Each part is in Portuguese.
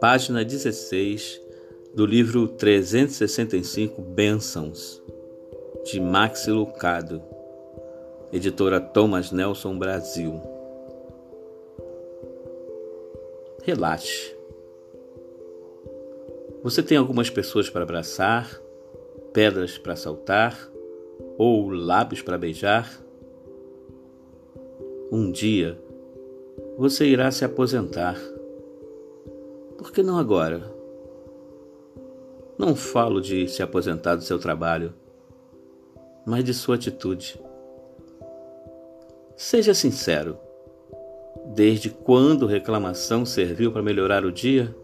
Página 16 do livro 365 Bênçãos, de Maxi Lucado, editora Thomas Nelson Brasil. Relaxe. Você tem algumas pessoas para abraçar, pedras para saltar ou lábios para beijar? Um dia você irá se aposentar. Por que não agora? Não falo de se aposentar do seu trabalho, mas de sua atitude. Seja sincero. Desde quando reclamação serviu para melhorar o dia?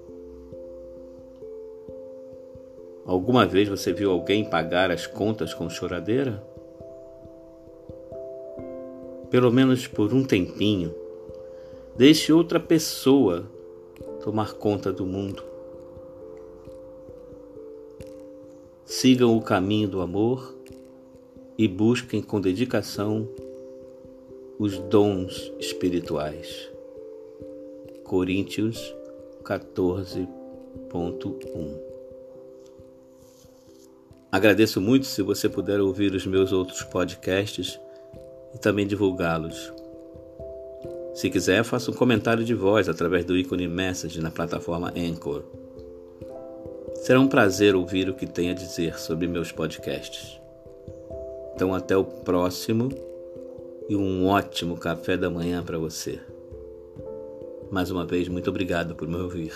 Alguma vez você viu alguém pagar as contas com choradeira? Pelo menos por um tempinho, deixe outra pessoa tomar conta do mundo. Sigam o caminho do amor e busquem com dedicação os dons espirituais. Coríntios 14.1 Agradeço muito se você puder ouvir os meus outros podcasts e também divulgá-los. Se quiser, faça um comentário de voz através do ícone Message na plataforma Anchor. Será um prazer ouvir o que tem a dizer sobre meus podcasts. Então, até o próximo e um ótimo café da manhã para você. Mais uma vez, muito obrigado por me ouvir.